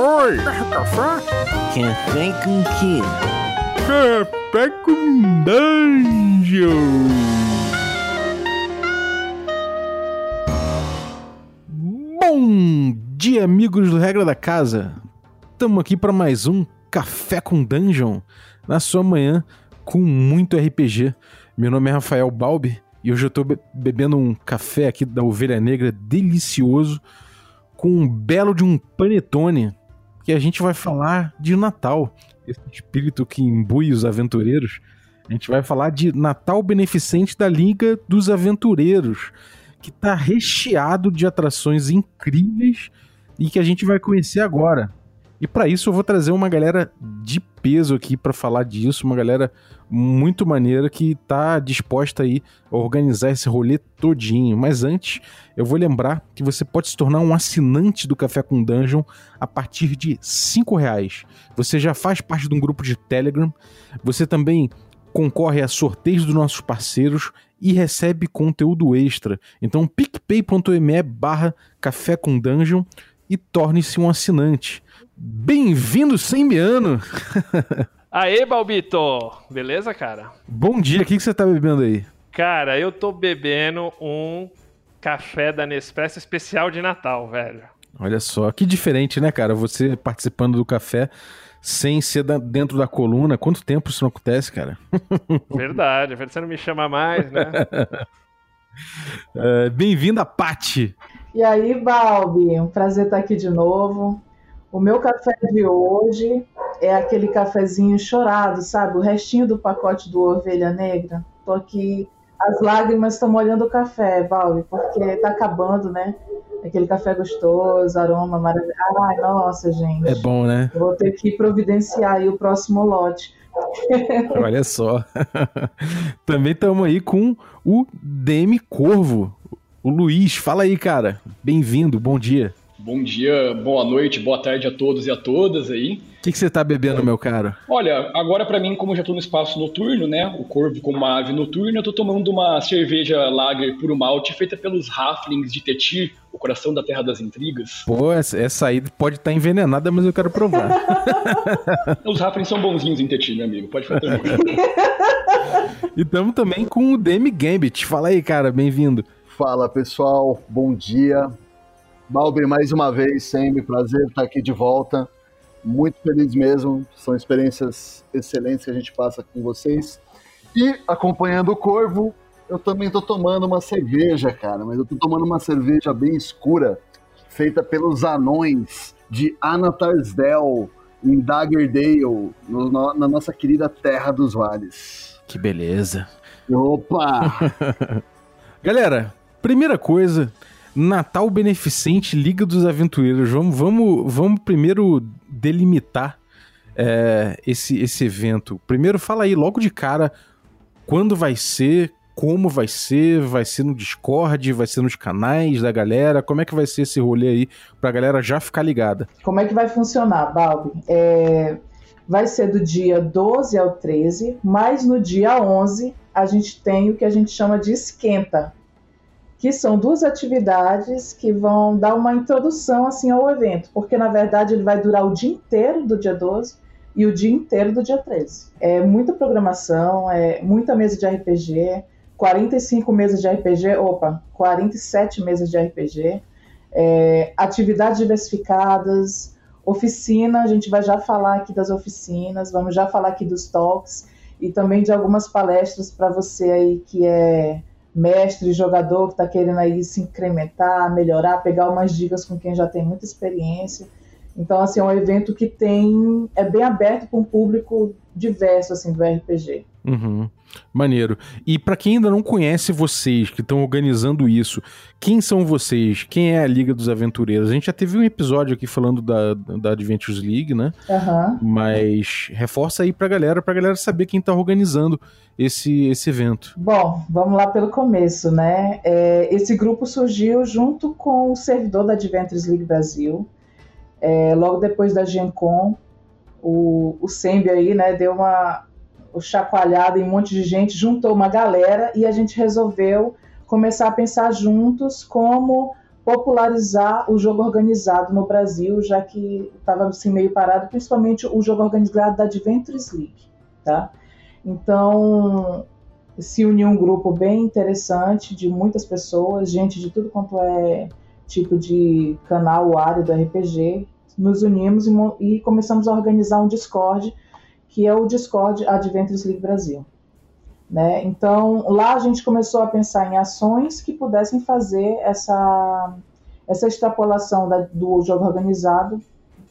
Oi! Café? Café com quê? Café com Dungeon! Bom dia, amigos do Regra da Casa! Estamos aqui para mais um Café com Dungeon na sua manhã com muito RPG. Meu nome é Rafael Balbi e hoje eu tô be bebendo um café aqui da Ovelha Negra delicioso com um belo de um panetone que a gente vai falar de Natal, esse espírito que imbui os aventureiros. A gente vai falar de Natal Beneficente da Liga dos Aventureiros, que tá recheado de atrações incríveis e que a gente vai conhecer agora. E para isso eu vou trazer uma galera de peso aqui para falar disso, uma galera muito maneira que tá disposta aí a organizar esse rolê todinho. Mas antes, eu vou lembrar que você pode se tornar um assinante do Café com Dungeon a partir de cinco reais. Você já faz parte de um grupo de Telegram, você também concorre a sorteios dos nossos parceiros e recebe conteúdo extra. Então picpay.me barra café com dungeon e torne-se um assinante. Bem-vindo, Sembiano! Aê, Balbito! Beleza, cara? Bom dia, o que, que você tá bebendo aí? Cara, eu tô bebendo um café da Nespresso especial de Natal, velho. Olha só, que diferente, né, cara? Você participando do café sem ser da, dentro da coluna. Quanto tempo isso não acontece, cara? Verdade, você não me chama mais, né? é, Bem-vinda, Pati! E aí, Balbi, um prazer estar aqui de novo. O meu café de hoje é aquele cafezinho chorado, sabe? O restinho do pacote do Ovelha Negra. Tô aqui, as lágrimas estão molhando o café, Balbi, porque tá acabando, né? Aquele café gostoso, aroma maravilhoso. Ai, nossa, gente. É bom, né? Vou ter que providenciar aí o próximo lote. Olha só. Também estamos aí com o DM Corvo, o Luiz. Fala aí, cara. Bem-vindo, bom dia. Bom dia, boa noite, boa tarde a todos e a todas aí. O que, que você tá bebendo, meu caro? Olha, agora para mim, como eu já tô no espaço noturno, né? O corvo como uma ave noturna, eu tô tomando uma cerveja lager puro malte feita pelos Halflings de Tetir, o coração da Terra das Intrigas. Pô, essa, essa aí pode estar tá envenenada, mas eu quero provar. Os Halflings são bonzinhos em Tetir, meu amigo, pode ficar tranquilo. e estamos também com o Demi Gambit. Fala aí, cara, bem-vindo. Fala, pessoal, bom dia. Balbi, mais uma vez, sempre prazer estar aqui de volta. Muito feliz mesmo. São experiências excelentes que a gente passa com vocês. E acompanhando o Corvo, eu também estou tomando uma cerveja, cara, mas eu estou tomando uma cerveja bem escura, feita pelos anões de Anatarsdell, em Daggerdale, no, na nossa querida Terra dos Vales. Que beleza. Opa! Galera, primeira coisa, Natal Beneficente Liga dos Aventureiros. Vamos, vamos, vamos primeiro delimitar é, esse, esse evento. Primeiro, fala aí logo de cara quando vai ser, como vai ser, vai ser no Discord, vai ser nos canais da galera, como é que vai ser esse rolê aí pra galera já ficar ligada? Como é que vai funcionar, Balbi? É, vai ser do dia 12 ao 13, mas no dia 11 a gente tem o que a gente chama de esquenta, que são duas atividades que vão dar uma introdução assim ao evento, porque na verdade ele vai durar o dia inteiro do dia 12 e o dia inteiro do dia 13. É muita programação, é muita mesa de RPG, 45 mesas de RPG, opa, 47 mesas de RPG, é, atividades diversificadas, oficina, a gente vai já falar aqui das oficinas, vamos já falar aqui dos talks e também de algumas palestras para você aí que é mestre, jogador que está querendo aí se incrementar, melhorar, pegar umas dicas com quem já tem muita experiência. Então, assim, é um evento que tem. é bem aberto para um público diverso, assim, do RPG. Uhum. Maneiro. E para quem ainda não conhece vocês que estão organizando isso, quem são vocês? Quem é a Liga dos Aventureiros? A gente já teve um episódio aqui falando da, da Adventures League, né? Uhum. Mas reforça aí pra galera, pra galera saber quem tá organizando esse, esse evento. Bom, vamos lá pelo começo, né? É, esse grupo surgiu junto com o servidor da Adventures League Brasil. É, logo depois da Gen Con, o, o Sembi aí, né, deu uma chacoalhada em um monte de gente, juntou uma galera e a gente resolveu começar a pensar juntos como popularizar o jogo organizado no Brasil, já que estava assim, meio parado, principalmente o jogo organizado da Adventures League. Tá? Então, se uniu um grupo bem interessante de muitas pessoas, gente de tudo quanto é tipo de canal área do RPG, nos unimos e, e, começamos a organizar um Discord, que é o Discord Adventures League Brasil. Né? Então, lá a gente começou a pensar em ações que pudessem fazer essa, essa extrapolação da, do jogo organizado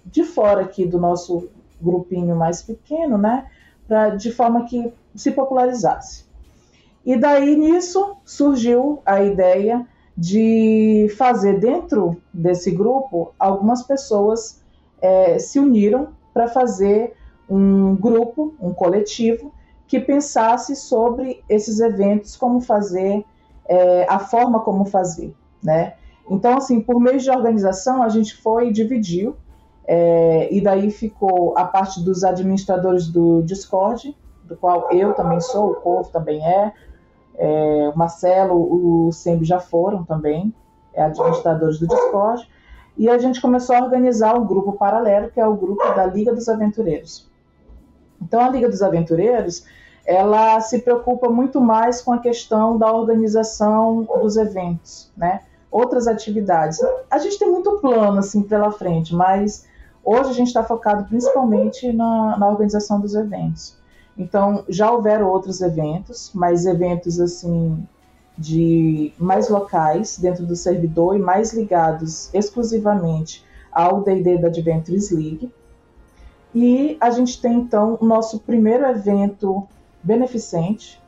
de fora aqui do nosso grupinho mais pequeno, né? Pra, de forma que se popularizasse. E daí nisso surgiu a ideia de fazer dentro desse grupo algumas pessoas é, se uniram para fazer um grupo, um coletivo que pensasse sobre esses eventos, como fazer, é, a forma como fazer, né? Então, assim, por meio de organização, a gente foi e dividiu, é, e daí ficou a parte dos administradores do Discord, do qual eu também sou, o Corvo também é, é o Marcelo, o Sembi já foram também, é administradores do Discord, e a gente começou a organizar um grupo paralelo, que é o grupo da Liga dos Aventureiros. Então, a Liga dos Aventureiros, ela se preocupa muito mais com a questão da organização dos eventos, né? Outras atividades. A gente tem muito plano, assim, pela frente, mas hoje a gente está focado principalmente na, na organização dos eventos. Então, já houveram outros eventos, mas eventos, assim, de mais locais dentro do servidor e mais ligados exclusivamente ao D&D da Adventures League. E a gente tem então o nosso primeiro evento beneficente,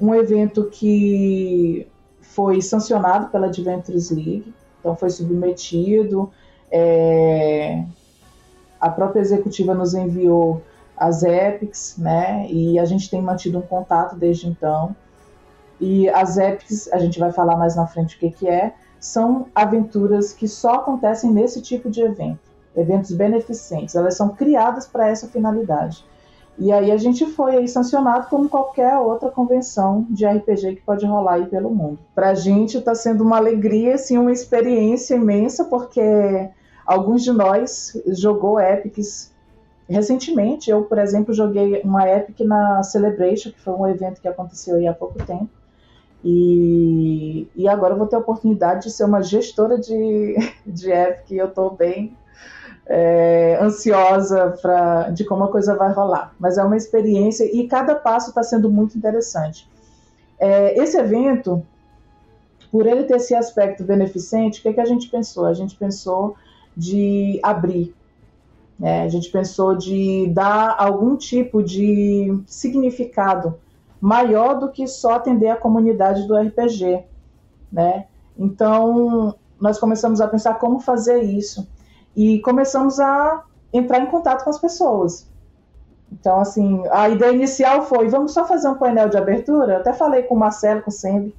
um evento que foi sancionado pela Adventures League, então foi submetido, é, a própria executiva nos enviou as epics, né? E a gente tem mantido um contato desde então. E as epics, a gente vai falar mais na frente o que, que é, são aventuras que só acontecem nesse tipo de evento, eventos beneficentes. Elas são criadas para essa finalidade. E aí a gente foi aí sancionado como qualquer outra convenção de RPG que pode rolar aí pelo mundo. Para a gente está sendo uma alegria, assim, uma experiência imensa, porque alguns de nós jogou Epics recentemente. Eu, por exemplo, joguei uma Epic na Celebration, que foi um evento que aconteceu aí há pouco tempo. E, e agora eu vou ter a oportunidade de ser uma gestora de, de Epic eu estou bem é, ansiosa pra, de como a coisa vai rolar. Mas é uma experiência e cada passo está sendo muito interessante. É, esse evento, por ele ter esse aspecto beneficente, o que, é que a gente pensou? A gente pensou de abrir, né? a gente pensou de dar algum tipo de significado maior do que só atender a comunidade do RPG. Né? Então, nós começamos a pensar como fazer isso e começamos a entrar em contato com as pessoas. Então, assim, a ideia inicial foi: vamos só fazer um painel de abertura. Eu até falei com o Marcelo, com o Sembi,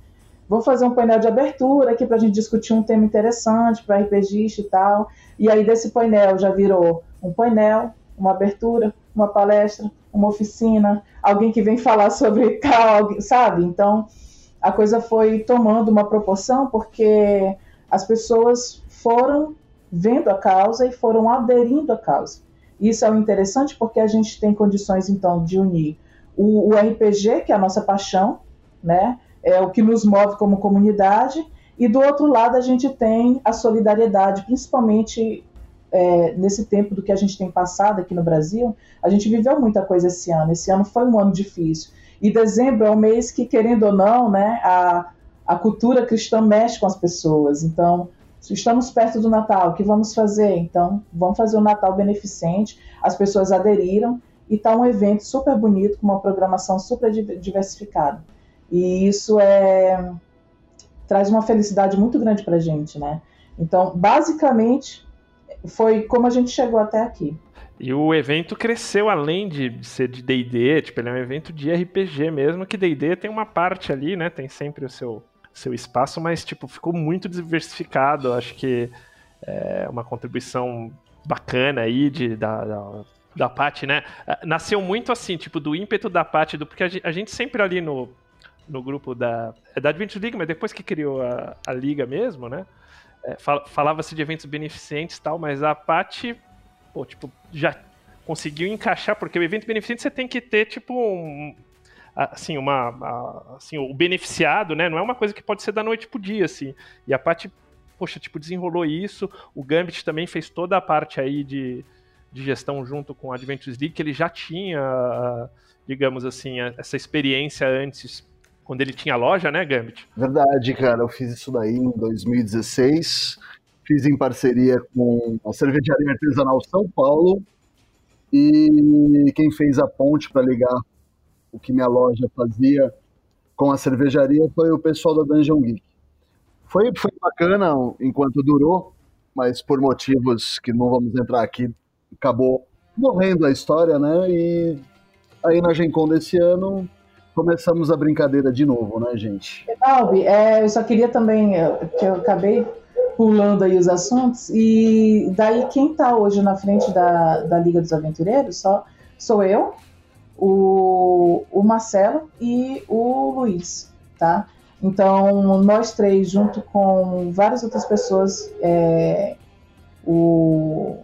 vamos fazer um painel de abertura aqui para a gente discutir um tema interessante para RPGista e tal. E aí, desse painel já virou um painel, uma abertura, uma palestra, uma oficina, alguém que vem falar sobre tal, sabe? Então, a coisa foi tomando uma proporção porque as pessoas foram vendo a causa e foram aderindo à causa. Isso é interessante porque a gente tem condições, então, de unir o, o RPG, que é a nossa paixão, né? É o que nos move como comunidade, e do outro lado a gente tem a solidariedade, principalmente é, nesse tempo do que a gente tem passado aqui no Brasil, a gente viveu muita coisa esse ano. Esse ano foi um ano difícil. E dezembro é um mês que, querendo ou não, né, a, a cultura cristã mexe com as pessoas. Então, estamos perto do Natal, o que vamos fazer? Então, vamos fazer um Natal beneficente. As pessoas aderiram e está um evento super bonito, com uma programação super diversificada. E isso é traz uma felicidade muito grande para a gente, né? Então, basicamente, foi como a gente chegou até aqui. E o evento cresceu além de ser de D&D, tipo, ele é um evento de RPG mesmo, que D&D tem uma parte ali, né, tem sempre o seu seu espaço, mas tipo, ficou muito diversificado. Acho que é uma contribuição bacana aí de, da, da, da né? Ah, nasceu muito assim, tipo, do ímpeto da Paty, do, porque a gente, a gente, sempre ali no, no grupo da, é da Adventure League, mas depois que criou a, a Liga mesmo, né? É, fal falava-se de eventos beneficentes e tal, mas a Paty, pô, tipo, já conseguiu encaixar, porque o evento beneficente você tem que ter, tipo, um, assim, uma, assim, o beneficiado, né, não é uma coisa que pode ser da noite pro dia, assim, e a Paty, poxa, tipo, desenrolou isso, o Gambit também fez toda a parte aí de, de gestão junto com a Adventures League, que ele já tinha, digamos assim, essa experiência antes quando ele tinha loja, né, Gambit? Verdade, cara. Eu fiz isso daí em 2016. Fiz em parceria com a Cervejaria Artesanal São Paulo. E quem fez a ponte para ligar o que minha loja fazia com a cervejaria foi o pessoal da Dungeon Geek. Foi, foi bacana enquanto durou, mas por motivos que não vamos entrar aqui, acabou morrendo a história, né? E aí na Gen Con desse ano começamos a brincadeira de novo, né, gente? Albi, é, eu só queria também, que eu acabei pulando aí os assuntos, e daí quem está hoje na frente da, da Liga dos Aventureiros só sou eu, o, o Marcelo e o Luiz, tá? Então, nós três, junto com várias outras pessoas, é, o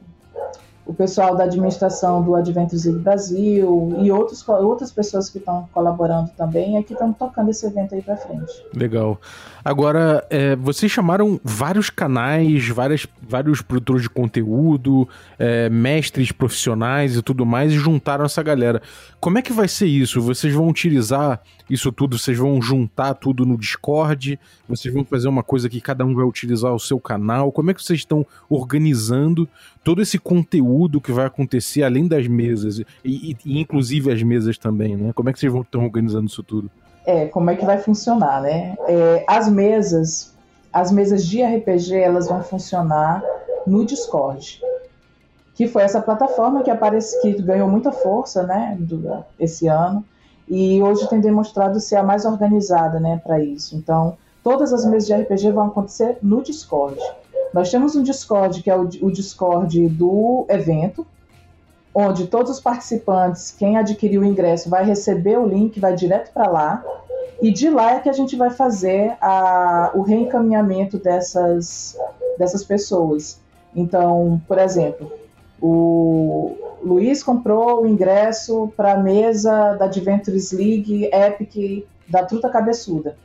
o pessoal da administração do Adventures League Brasil e outros, outras pessoas que estão colaborando também é que estão tocando esse evento aí para frente. Legal. Agora, é, vocês chamaram vários canais, várias, vários produtores de conteúdo, é, mestres profissionais e tudo mais, e juntaram essa galera. Como é que vai ser isso? Vocês vão utilizar isso tudo? Vocês vão juntar tudo no Discord? Vocês vão fazer uma coisa que cada um vai utilizar o seu canal? Como é que vocês estão organizando todo esse conteúdo que vai acontecer além das mesas? E, e, e inclusive as mesas também, né? Como é que vocês vão estão organizando isso tudo? É, como é que vai funcionar, né? É, as mesas, as mesas de RPG, elas vão funcionar no Discord, que foi essa plataforma que aparece, que ganhou muita força, né, do, esse ano, e hoje tem demonstrado ser a mais organizada, né, para isso. Então, todas as mesas de RPG vão acontecer no Discord. Nós temos um Discord que é o, o Discord do evento, onde todos os participantes, quem adquiriu o ingresso, vai receber o link, vai direto para lá, e de lá é que a gente vai fazer a, o reencaminhamento dessas, dessas pessoas. Então, por exemplo, o Luiz comprou o ingresso para a mesa da Adventures League Epic da Truta Cabeçuda.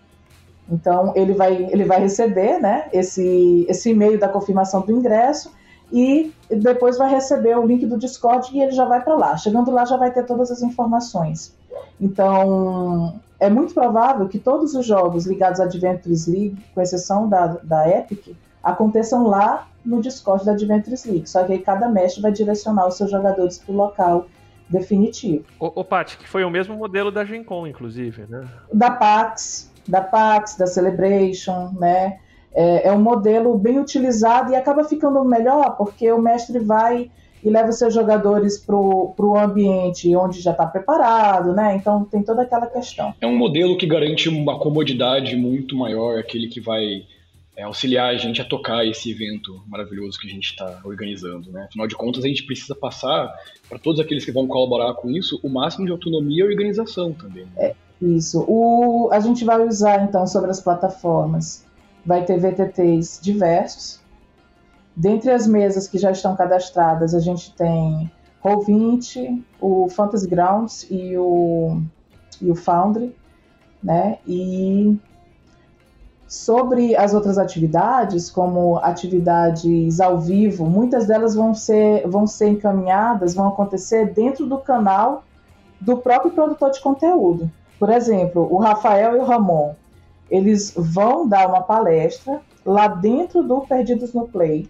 Então, ele vai, ele vai receber né, esse, esse e-mail da confirmação do ingresso e depois vai receber o link do Discord e ele já vai para lá. Chegando lá já vai ter todas as informações. Então, é muito provável que todos os jogos ligados à Adventures League, com exceção da, da Epic, aconteçam lá no Discord da Adventures League. Só que aí cada mestre vai direcionar os seus jogadores para o local definitivo. O, o Paty, que foi o mesmo modelo da Gen Con, inclusive, né? Da PAX, da PAX, da Celebration, né? é, é um modelo bem utilizado e acaba ficando melhor porque o mestre vai e leva seus jogadores para o ambiente onde já está preparado, né? Então tem toda aquela questão. É um modelo que garante uma comodidade muito maior, aquele que vai é, auxiliar a gente a tocar esse evento maravilhoso que a gente está organizando, né? Afinal de contas, a gente precisa passar para todos aqueles que vão colaborar com isso o máximo de autonomia e organização também. Né? É, isso. O, a gente vai usar então sobre as plataformas vai ter VTTs diversos. Dentre as mesas que já estão cadastradas, a gente tem Roll20, o Fantasy Grounds e o, e o Foundry, né? E sobre as outras atividades, como atividades ao vivo, muitas delas vão ser, vão ser encaminhadas, vão acontecer dentro do canal do próprio produtor de conteúdo. Por exemplo, o Rafael e o Ramon, eles vão dar uma palestra lá dentro do Perdidos no Play,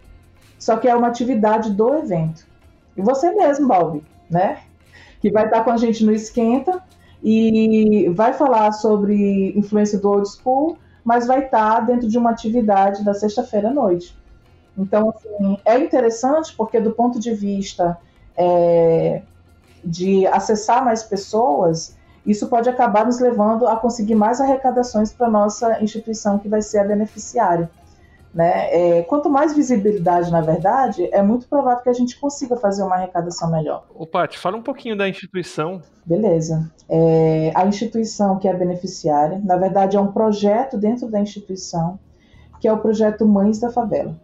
só que é uma atividade do evento. E você mesmo, Balbi, né? Que vai estar com a gente no Esquenta e vai falar sobre influência do old school, mas vai estar dentro de uma atividade da sexta-feira à noite. Então, assim, é interessante porque, do ponto de vista é, de acessar mais pessoas, isso pode acabar nos levando a conseguir mais arrecadações para nossa instituição, que vai ser a beneficiária. Né? É, quanto mais visibilidade, na verdade, é muito provável que a gente consiga fazer uma arrecadação melhor. Ô, Paty, fala um pouquinho da instituição. Beleza. É, a instituição que é beneficiária, na verdade, é um projeto dentro da instituição que é o projeto Mães da Favela.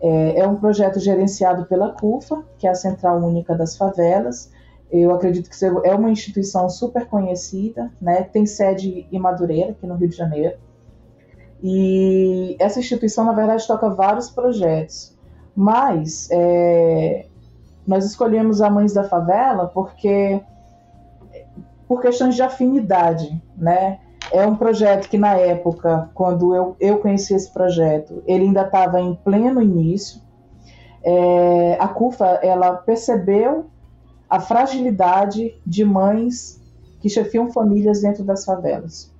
É, é um projeto gerenciado pela CUFA, que é a Central Única das Favelas. Eu acredito que é uma instituição super conhecida, né? tem sede em Madureira, aqui no Rio de Janeiro. E essa instituição, na verdade, toca vários projetos. Mas é, nós escolhemos a Mães da Favela porque por questões de afinidade, né? É um projeto que na época, quando eu, eu conheci esse projeto, ele ainda estava em pleno início. É, a CUFA ela percebeu a fragilidade de mães que chefiam famílias dentro das favelas,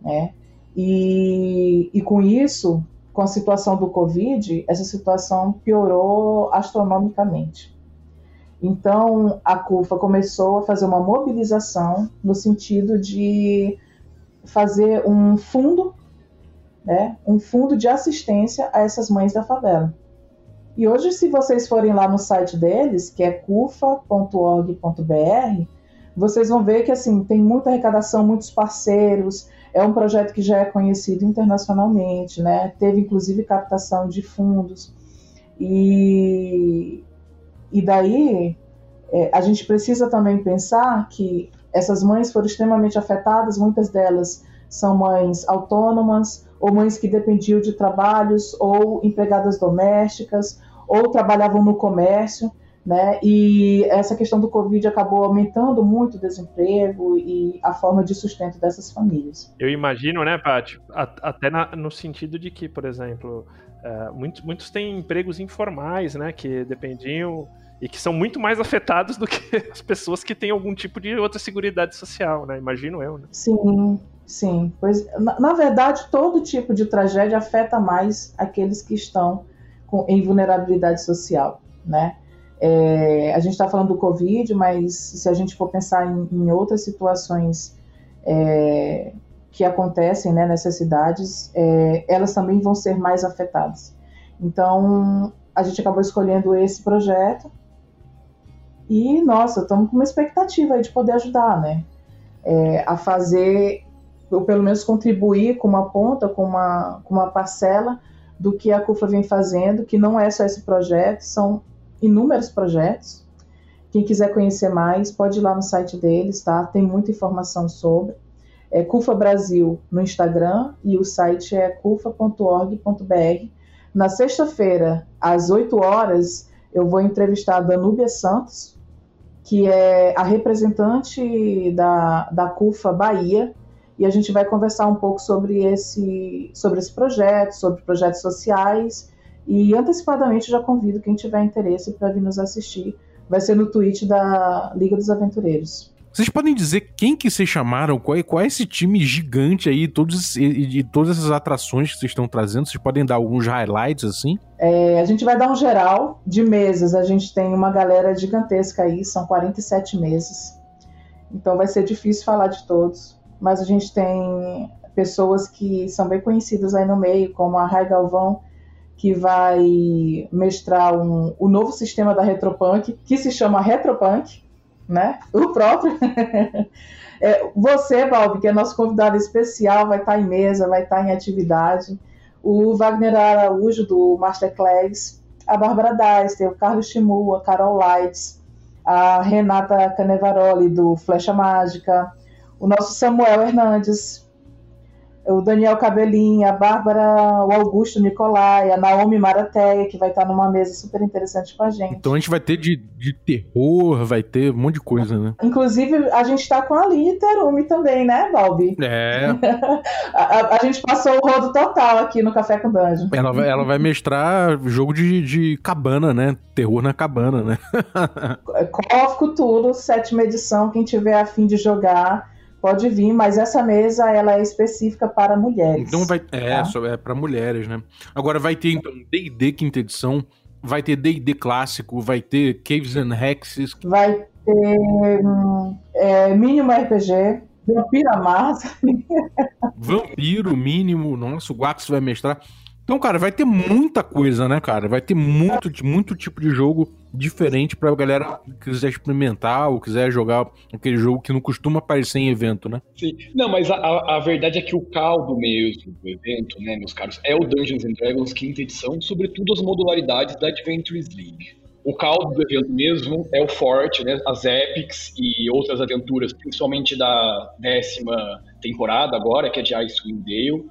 né? E, e com isso, com a situação do Covid, essa situação piorou astronomicamente. Então, a CUFA começou a fazer uma mobilização no sentido de fazer um fundo, né, um fundo de assistência a essas mães da favela. E hoje, se vocês forem lá no site deles, que é cufa.org.br, vocês vão ver que assim tem muita arrecadação, muitos parceiros. É um projeto que já é conhecido internacionalmente, né? Teve inclusive captação de fundos. E, e daí é, a gente precisa também pensar que essas mães foram extremamente afetadas, muitas delas são mães autônomas, ou mães que dependiam de trabalhos, ou empregadas domésticas, ou trabalhavam no comércio, né? E essa questão do Covid acabou aumentando muito o desemprego e a forma de sustento dessas famílias. Eu imagino, né, Paty, até na, no sentido de que, por exemplo, uh, muitos, muitos têm empregos informais, né, que dependiam e que são muito mais afetados do que as pessoas que têm algum tipo de outra seguridade social, né? Imagino eu, né? Sim, sim. Pois, na, na verdade, todo tipo de tragédia afeta mais aqueles que estão com, em vulnerabilidade social, né? É, a gente está falando do Covid, mas se a gente for pensar em, em outras situações é, que acontecem né, nessas cidades, é, elas também vão ser mais afetadas. Então, a gente acabou escolhendo esse projeto e, nossa, estamos com uma expectativa de poder ajudar, né? É, a fazer, ou pelo menos contribuir com uma ponta, com uma, com uma parcela do que a CUFA vem fazendo, que não é só esse projeto, são inúmeros projetos. Quem quiser conhecer mais, pode ir lá no site deles, tá? Tem muita informação sobre. É CUFA Brasil no Instagram e o site é cufa.org.br. Na sexta-feira, às 8 horas, eu vou entrevistar a Danúbia Santos, que é a representante da, da CUFA Bahia, e a gente vai conversar um pouco sobre esse, sobre esse projeto, sobre projetos sociais, e antecipadamente já convido quem tiver interesse para vir nos assistir. Vai ser no tweet da Liga dos Aventureiros. Vocês podem dizer quem que vocês chamaram? Qual é, qual é esse time gigante aí, todos, e, e todas essas atrações que vocês estão trazendo? Vocês podem dar alguns highlights assim? É, a gente vai dar um geral de mesas. A gente tem uma galera gigantesca aí, são 47 meses. Então vai ser difícil falar de todos. Mas a gente tem pessoas que são bem conhecidas aí no meio, como a Rai Galvão, que vai mestrar um, o novo sistema da Retropunk, que se chama Retropunk né? O próprio. é, você, Balbi, que é nosso convidado especial, vai estar em mesa, vai estar em atividade. O Wagner Araújo, do Masterclass, a Bárbara Deister, o Carlos Chimu, a Carol Lights, a Renata Canevaroli, do Flecha Mágica, o nosso Samuel Hernandes, o Daniel Cabelinha, a Bárbara, o Augusto Nicolai, a Naomi Marateia, que vai estar numa mesa super interessante com a gente. Então a gente vai ter de, de terror, vai ter um monte de coisa, né? Inclusive, a gente tá com a Terumi também, né, Balbi? É. a, a, gente passou o rodo total aqui no Café com Dungeon. Ela vai, ela vai mestrar jogo de, de cabana, né? Terror na cabana, né? Cófico tudo, sétima edição, quem tiver afim de jogar pode vir, mas essa mesa ela é específica para mulheres. Então vai é, tá? é para mulheres, né? Agora vai ter então D&D quinta edição, vai ter D&D clássico, vai ter Caves and Hexes, vai ter hum, é, mínimo RPG, Vampira Massa. Vampiro mínimo, nossa, o Guax vai mestrar. Então, cara, vai ter muita coisa, né, cara? Vai ter muito, muito tipo de jogo diferente pra galera que quiser experimentar ou quiser jogar aquele jogo que não costuma aparecer em evento, né? Sim. Não, mas a, a, verdade é que o caldo mesmo do evento, né, meus caros, é o Dungeons and Dragons quinta edição, sobretudo as modularidades da Adventures League. O caldo do evento mesmo é o forte, né, as epics e outras aventuras, principalmente da décima temporada agora, que é de Icewind Dale,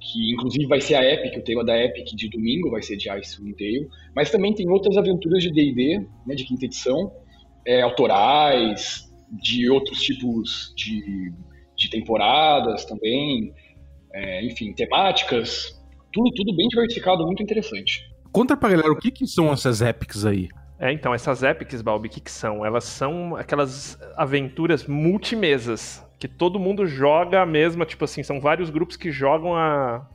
que inclusive vai ser a Epic, o tema da Epic de domingo vai ser de Icewind Dale, mas também tem outras aventuras de D&D, né, de quinta edição, é, autorais, de outros tipos de, de temporadas também, é, enfim, temáticas, tudo, tudo bem diversificado, muito interessante. Conta pra galera o que, que são essas epics aí. É, então, essas epics, Balbi, o que, que são? Elas são aquelas aventuras multimesas, que todo mundo joga a mesma, tipo assim, são vários grupos que jogam a,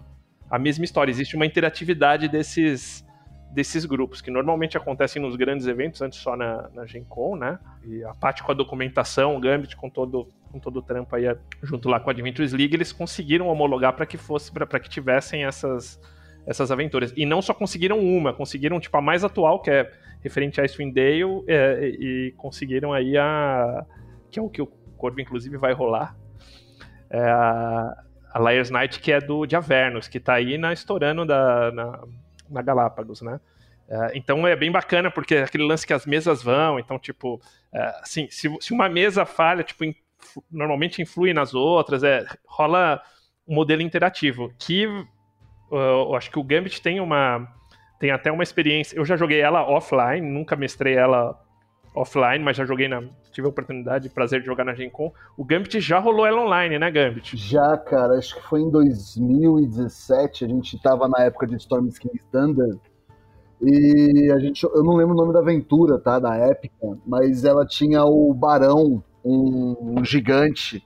a mesma história. Existe uma interatividade desses, desses grupos, que normalmente acontecem nos grandes eventos, antes só na, na Gen Con, né? E a parte com a documentação, o Gambit com todo, com todo o trampo aí, junto lá com a Adventures League, eles conseguiram homologar para que fosse, para que tivessem essas, essas aventuras. E não só conseguiram uma, conseguiram tipo a mais atual, que é referente a Icewind Dale, é, e conseguiram aí a que é o que o Corvo inclusive vai rolar. É a, a Liar's Night, que é do de Avernus, que tá aí na estourando da, na, na Galápagos, né? É, então é bem bacana, porque é aquele lance que as mesas vão, então, tipo, é, assim, se, se uma mesa falha, tipo, in, normalmente influi nas outras, é, rola um modelo interativo, que uh, eu acho que o Gambit tem uma tem até uma experiência, eu já joguei ela offline, nunca mestrei ela offline, mas já joguei na. Tive a oportunidade prazer de jogar na Gen Con. O Gambit já rolou ela online, né, Gambit? Já, cara, acho que foi em 2017, a gente tava na época de Storm King Thunder. E a gente, eu não lembro o nome da aventura, tá, da época, mas ela tinha o Barão, um, um gigante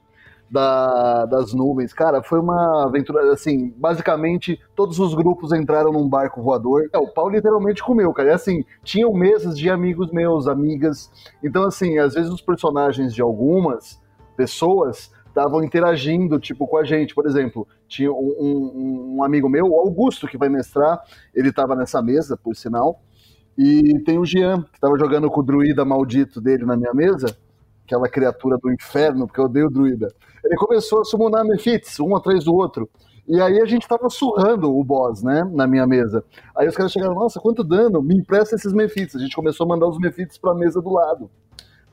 da, das nuvens. Cara, foi uma aventura, assim, basicamente todos os grupos entraram num barco voador. É, o pau literalmente comeu, cara. E assim, tinham mesas de amigos meus, amigas. Então, assim, às vezes os personagens de algumas pessoas estavam interagindo, tipo, com a gente. Por exemplo, tinha um, um, um amigo meu, o Augusto, que vai mestrar, ele estava nessa mesa, por sinal. E tem o Jean, que estava jogando com o druida maldito dele na minha mesa aquela criatura do inferno, porque eu odeio druida. Ele começou a summonar Mephits, um atrás do outro. E aí a gente tava surrando o boss, né, na minha mesa. Aí os caras chegaram, nossa, quanto dano, me empresta esses Mephits. A gente começou a mandar os Mephits pra mesa do lado.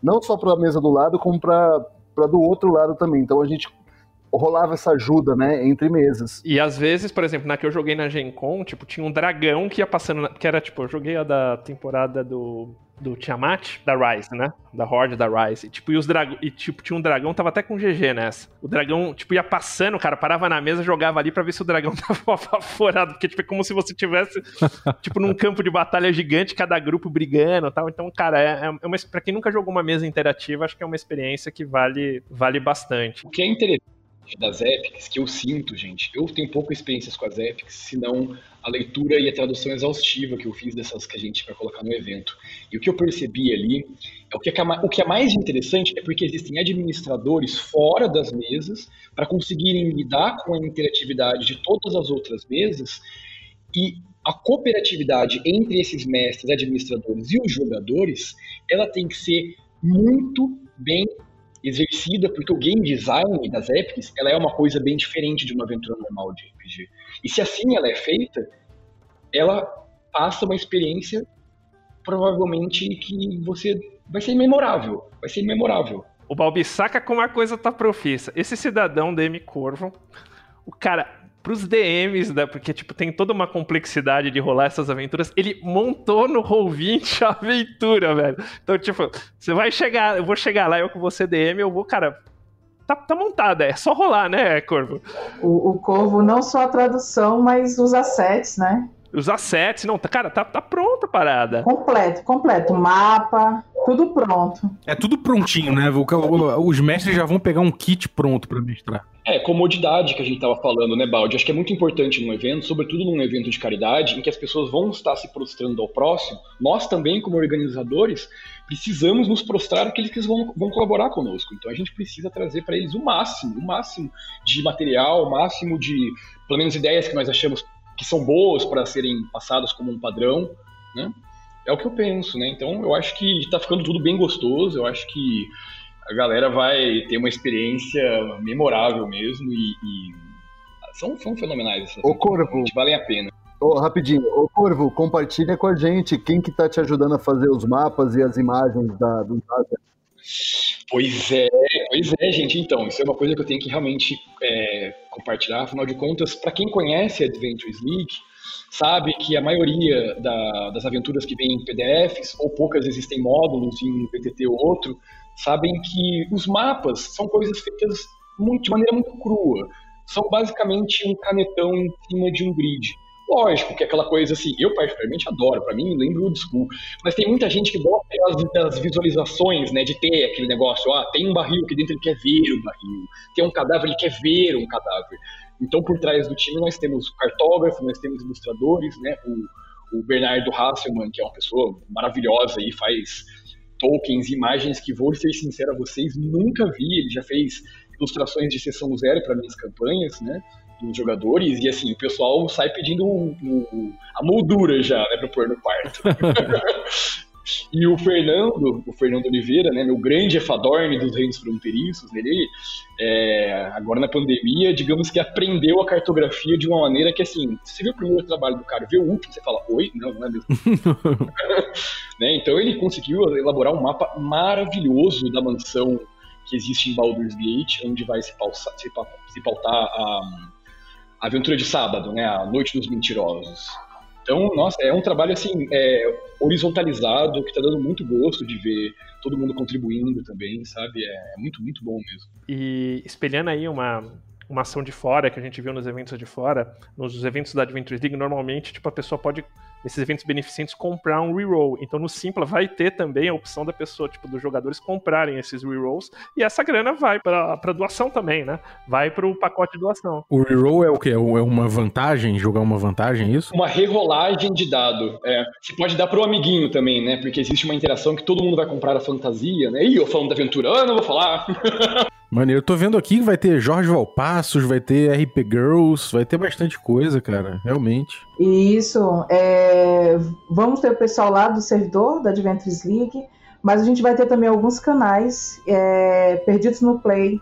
Não só pra mesa do lado, como pra, pra do outro lado também. Então a gente rolava essa ajuda, né, entre mesas. E às vezes, por exemplo, na que eu joguei na Gen Con, tipo, tinha um dragão que ia passando, na... que era, tipo, eu joguei a da temporada do do Tiamat, da Rise, né? Da Horde da Rise. E, tipo, e os dragões. E tipo, tinha um dragão, tava até com GG nessa. O dragão, tipo, ia passando, cara, parava na mesa, jogava ali para ver se o dragão tava apavorado. Porque, tipo, é como se você tivesse, tipo, num campo de batalha gigante, cada grupo brigando e tal. Então, cara, é, é uma. Pra quem nunca jogou uma mesa interativa, acho que é uma experiência que vale, vale bastante. O que é interessante das epics que eu sinto, gente. Eu tenho pouca experiência com as epics, senão a leitura e a tradução exaustiva que eu fiz dessas que a gente vai colocar no evento. E o que eu percebi ali é o que é, o que é mais interessante é porque existem administradores fora das mesas para conseguirem lidar com a interatividade de todas as outras mesas e a cooperatividade entre esses mestres, administradores e os jogadores, ela tem que ser muito bem exercida, porque o game design das epics, ela é uma coisa bem diferente de uma aventura normal de RPG. E se assim ela é feita, ela passa uma experiência provavelmente que você vai ser memorável, vai ser memorável. O Balbi saca como a coisa tá profissa. Esse cidadão DM Corvo, o cara, pros DMs, né, porque tipo, tem toda uma complexidade de rolar essas aventuras, ele montou no Roll20 a aventura, velho. Então, tipo, você vai chegar, eu vou chegar lá, eu com você DM, eu vou, cara, tá, tá montada, é só rolar, né, Corvo? O, o Corvo não só a tradução, mas os assets, né? Os assets, não, tá, cara, tá, tá pronta a parada. Completo, completo. Mapa, tudo pronto. É tudo prontinho, né? Os mestres já vão pegar um kit pronto para mestrar. É, comodidade que a gente estava falando, né, Baldi? Acho que é muito importante num evento, sobretudo num evento de caridade, em que as pessoas vão estar se prostrando ao próximo. Nós também, como organizadores, precisamos nos prostrar àqueles que vão, vão colaborar conosco. Então a gente precisa trazer para eles o máximo, o máximo de material, o máximo de, pelo menos, ideias que nós achamos que são boas para serem passadas como um padrão, né? É o que eu penso, né? Então eu acho que tá ficando tudo bem gostoso, eu acho que a galera vai ter uma experiência memorável mesmo e, e são, são fenomenais essas Ô, Corvo. valem a pena. Ô, rapidinho, ô Corvo, compartilha com a gente quem que tá te ajudando a fazer os mapas e as imagens da, do Zaza. Pois é, pois é, gente. Então, isso é uma coisa que eu tenho que realmente é, compartilhar. Afinal de contas, para quem conhece Adventures League, sabe que a maioria da, das aventuras que vem em PDFs, ou poucas existem módulos em um VTT ou outro, sabem que os mapas são coisas feitas muito, de maneira muito crua. São basicamente um canetão em cima de um grid. Lógico que é aquela coisa assim, eu particularmente adoro, para mim lembro old school, mas tem muita gente que gosta das, visualizações, né, de ter aquele negócio, ah, tem um barril que dentro ele quer ver o barril, tem um cadáver, ele quer ver um cadáver. Então, por trás do time, nós temos cartógrafo, nós temos ilustradores, né, o, o Bernardo Hasselmann, que é uma pessoa maravilhosa e faz tokens, imagens que, vou ser sincero a vocês, nunca vi, ele já fez ilustrações de sessão zero para minhas campanhas, né, dos jogadores, e assim, o pessoal sai pedindo o, o, a moldura já, né, pra pôr no quarto. e o Fernando, o Fernando Oliveira, né, meu grande efadorne dos reinos fronteiriços, ele, é, agora na pandemia, digamos que aprendeu a cartografia de uma maneira que, assim, você vê o primeiro trabalho do cara, vê o último, você fala, oi? Não, não é mesmo. né, então ele conseguiu elaborar um mapa maravilhoso da mansão que existe em Baldur's Gate, onde vai se, pautar, se, se pautar a a aventura de sábado, né? A Noite dos Mentirosos. Então, nossa, é um trabalho assim, é, horizontalizado, que está dando muito gosto de ver todo mundo contribuindo também, sabe? É, é muito, muito bom mesmo. E espelhando aí uma, uma ação de fora que a gente viu nos eventos de fora, nos eventos da Adventures League, normalmente, tipo, a pessoa pode nesses eventos beneficentes comprar um reroll. Então no Simpla vai ter também a opção da pessoa, tipo, dos jogadores comprarem esses rerolls e essa grana vai para doação também, né? Vai para o pacote de doação. O reroll é o que? É uma vantagem? Jogar uma vantagem, é isso? Uma rerolagem de dado. É. Você pode dar para o amiguinho também, né? Porque existe uma interação que todo mundo vai comprar a fantasia, né? Ih, eu falando da aventura, ah, não vou falar. Maneiro, eu tô vendo aqui que vai ter Jorge Valpassos, vai ter RP Girls, vai ter bastante coisa, cara, realmente. Isso, é... vamos ter o pessoal lá do servidor da Adventures League, mas a gente vai ter também alguns canais é... perdidos no Play,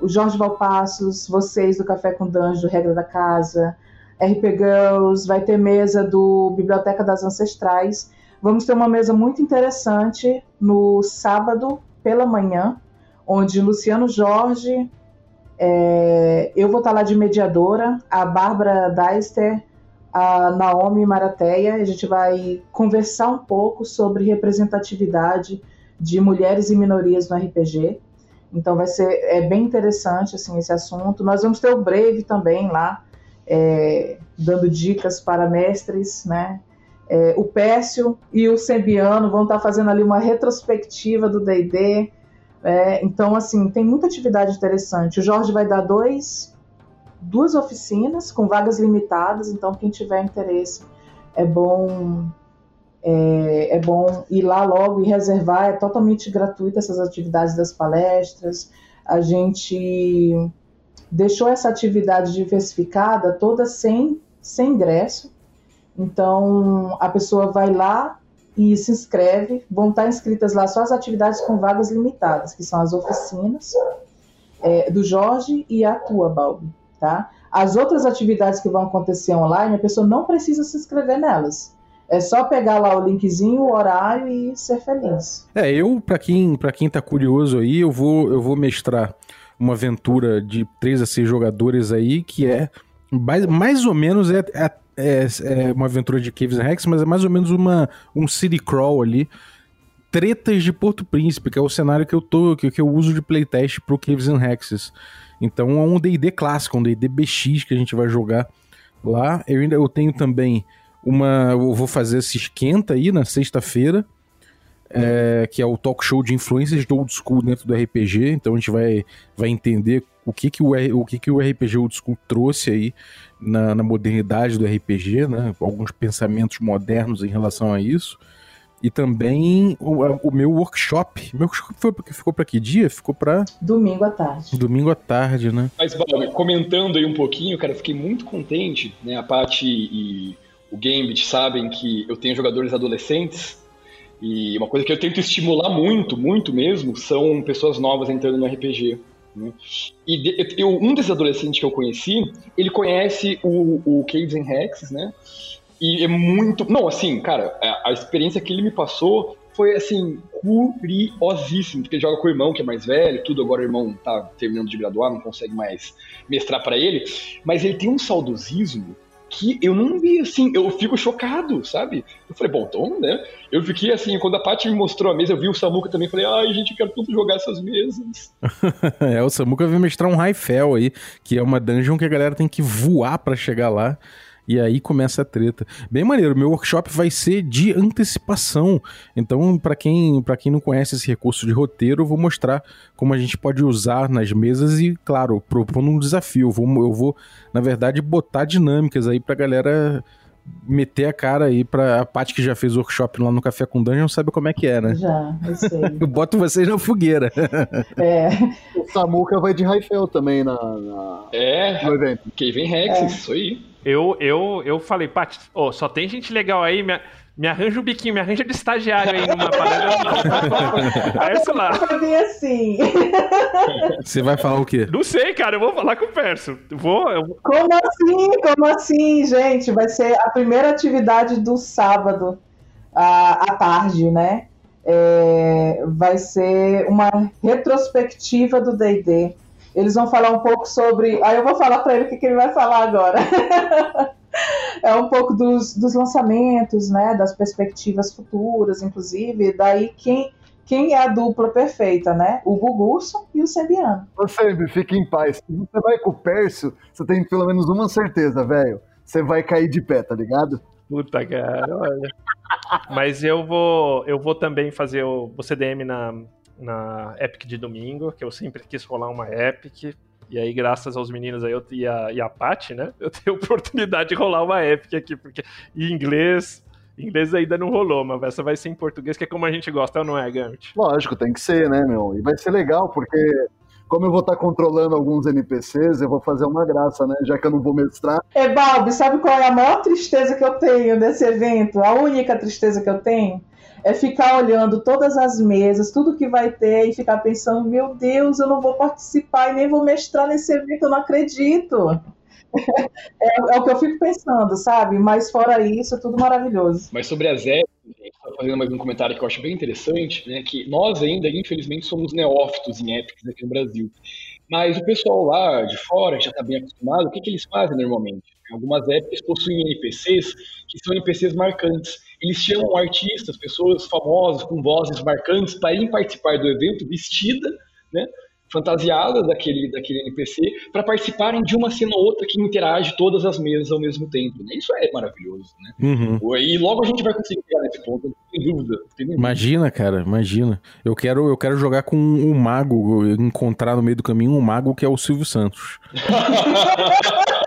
o Jorge Valpassos, vocês do Café com Danjo, Regra da Casa, RP Girls, vai ter mesa do Biblioteca das Ancestrais. Vamos ter uma mesa muito interessante no sábado pela manhã, onde Luciano Jorge, é, eu vou estar lá de mediadora, a Bárbara Deister, a Naomi Marateia, a gente vai conversar um pouco sobre representatividade de mulheres e minorias no RPG. Então vai ser é bem interessante assim esse assunto. Nós vamos ter o Brave também lá, é, dando dicas para mestres, né? É, o Pécio e o Sembiano vão estar fazendo ali uma retrospectiva do D&D. É, então, assim, tem muita atividade interessante. O Jorge vai dar dois, duas oficinas com vagas limitadas, então quem tiver interesse é bom é, é, bom ir lá logo e reservar. É totalmente gratuito essas atividades das palestras. A gente deixou essa atividade diversificada toda sem, sem ingresso. Então a pessoa vai lá, e se inscreve. Vão estar inscritas lá só as atividades com vagas limitadas, que são as oficinas é, do Jorge e a tua, Balbi, tá? As outras atividades que vão acontecer online, a pessoa não precisa se inscrever nelas. É só pegar lá o linkzinho, o horário e ser feliz. É, eu, para quem, pra quem tá curioso aí, eu vou, eu vou mestrar uma aventura de 3 a 6 jogadores aí, que é mais, mais ou menos é, é é, é uma aventura de Caves and Rex, mas é mais ou menos uma, um city crawl ali. Tretas de Porto Príncipe, que é o cenário que eu tô que, que eu uso de playtest pro Caves and Hexes. Então é um D&D clássico, um D&D BX que a gente vai jogar lá. Eu ainda eu tenho também uma, eu vou fazer esse esquenta aí na sexta-feira, é, que é o talk show de influências do old school dentro do RPG. Então a gente vai, vai entender o que que o, o que que o RPG old school trouxe aí na, na modernidade do RPG, né? Alguns pensamentos modernos em relação a isso. E também o, o meu workshop. Meu workshop foi, ficou para que dia? Ficou para Domingo à tarde. Domingo à tarde, né? Mas, Bob, comentando aí um pouquinho, cara, fiquei muito contente, né? A Paty e o Gambit sabem que eu tenho jogadores adolescentes e uma coisa que eu tento estimular muito, muito mesmo, são pessoas novas entrando no RPG. Né? E de, eu, um desses adolescentes que eu conheci, ele conhece o, o Caves and Hexes, né? E é muito. Não, assim, cara, a, a experiência que ele me passou foi assim, curiosíssimo, porque ele joga com o irmão que é mais velho, tudo, agora o irmão tá terminando de graduar, não consegue mais mestrar para ele, mas ele tem um saudosismo que eu não vi, assim, eu fico chocado, sabe? Eu falei, bom, então, né? Eu fiquei assim, quando a Paty me mostrou a mesa, eu vi o Samuka também, falei, ai, gente, eu quero tudo jogar essas mesas. é, o Samuka veio mestrar um Raifel aí, que é uma dungeon que a galera tem que voar para chegar lá. E aí começa a treta. Bem maneiro, meu workshop vai ser de antecipação. Então, para quem, pra quem não conhece esse recurso de roteiro, eu vou mostrar como a gente pode usar nas mesas e, claro, propondo um desafio. Eu vou, eu vou na verdade, botar dinâmicas aí pra galera meter a cara aí pra a Paty que já fez o workshop lá no Café com Dungeon sabe como é que é, né? Já, eu sei. eu boto vocês na fogueira. É. O Samuka vai de Raifel também na, na, é, no evento. Kevin Rex, é. isso aí. Eu, eu, eu falei, Paty, oh, só tem gente legal aí, me, me arranja um biquinho, me arranja de estagiário aí numa parada. aí sei lá. assim. Você vai falar o quê? Não sei, cara, eu vou falar com o Perso. Vou, eu... Como assim? Como assim, gente? Vai ser a primeira atividade do sábado à, à tarde, né? É, vai ser uma retrospectiva do D&D eles vão falar um pouco sobre. Aí eu vou falar para ele o que, que ele vai falar agora. é um pouco dos, dos lançamentos, né? Das perspectivas futuras, inclusive. Daí quem, quem é a dupla perfeita, né? O Gugurso e o Sembiano. Você fique em paz. Se você vai com o Pércio, você tem pelo menos uma certeza, velho. Você vai cair de pé, tá ligado? Puta, cara, olha. Mas eu vou, eu vou também fazer o, o CDM na, na Epic de domingo, que eu sempre quis rolar uma Epic. E aí, graças aos meninos aí eu, e, a, e a Paty, né? Eu tenho oportunidade de rolar uma Epic aqui, porque em inglês. Em inglês ainda não rolou, mas essa vai ser em português, que é como a gente gosta, não é, Gambit? Lógico, tem que ser, né, meu? E vai ser legal, porque como eu vou estar controlando alguns NPCs, eu vou fazer uma graça, né? Já que eu não vou mestrar. É, Balbi, sabe qual é a maior tristeza que eu tenho desse evento? A única tristeza que eu tenho? É ficar olhando todas as mesas, tudo que vai ter e ficar pensando, meu Deus, eu não vou participar e nem vou mestrar nesse evento, eu não acredito. É, é, o que eu fico pensando, sabe? Mas fora isso, é tudo maravilhoso. Mas sobre as épicas, fazendo mais um comentário que eu acho bem interessante, né? Que nós ainda, infelizmente, somos neófitos em épicas aqui no Brasil. Mas o pessoal lá de fora já está bem acostumado. O que, que eles fazem normalmente? Algumas épicas possuem NPCs que são NPCs marcantes. Eles chamam artistas, pessoas famosas com vozes marcantes para irem participar do evento vestida, né, fantasiadas daquele, daquele NPC, para participarem de uma cena ou outra que interage todas as mesas ao mesmo tempo. Né? Isso é maravilhoso. Né? Uhum. E logo a gente vai conseguir chegar nesse ponto, sem dúvida. Sem dúvida. Imagina, cara, imagina. Eu quero, eu quero jogar com um mago, encontrar no meio do caminho um mago que é o Silvio Santos.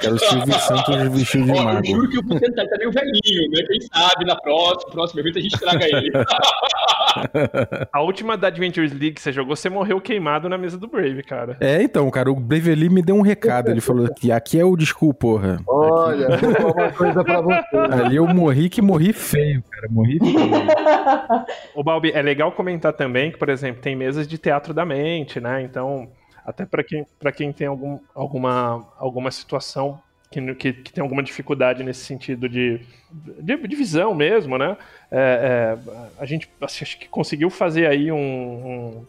Quero o Silvio Santos vestido de mago. Eu juro que eu vou tentar, ele tá meio velhinho, né? Quem sabe na próxima, próxima evento a gente traga ele. a última da Adventures League que você jogou, você morreu queimado na mesa do Brave, cara. É, então, cara, o Brave ali me deu um recado. Ele falou que aqui é o desculpa, porra. Olha, aqui... vou uma coisa pra você. Ali eu morri que morri feio, cara. Morri feio. Ô, Balbi, é legal comentar também que, por exemplo, tem mesas de teatro da mente, né? Então até para quem, quem tem algum, alguma, alguma situação que, que, que, tem alguma dificuldade nesse sentido de, de, de visão mesmo, né? É, é, a gente assim, acho que conseguiu fazer aí um, um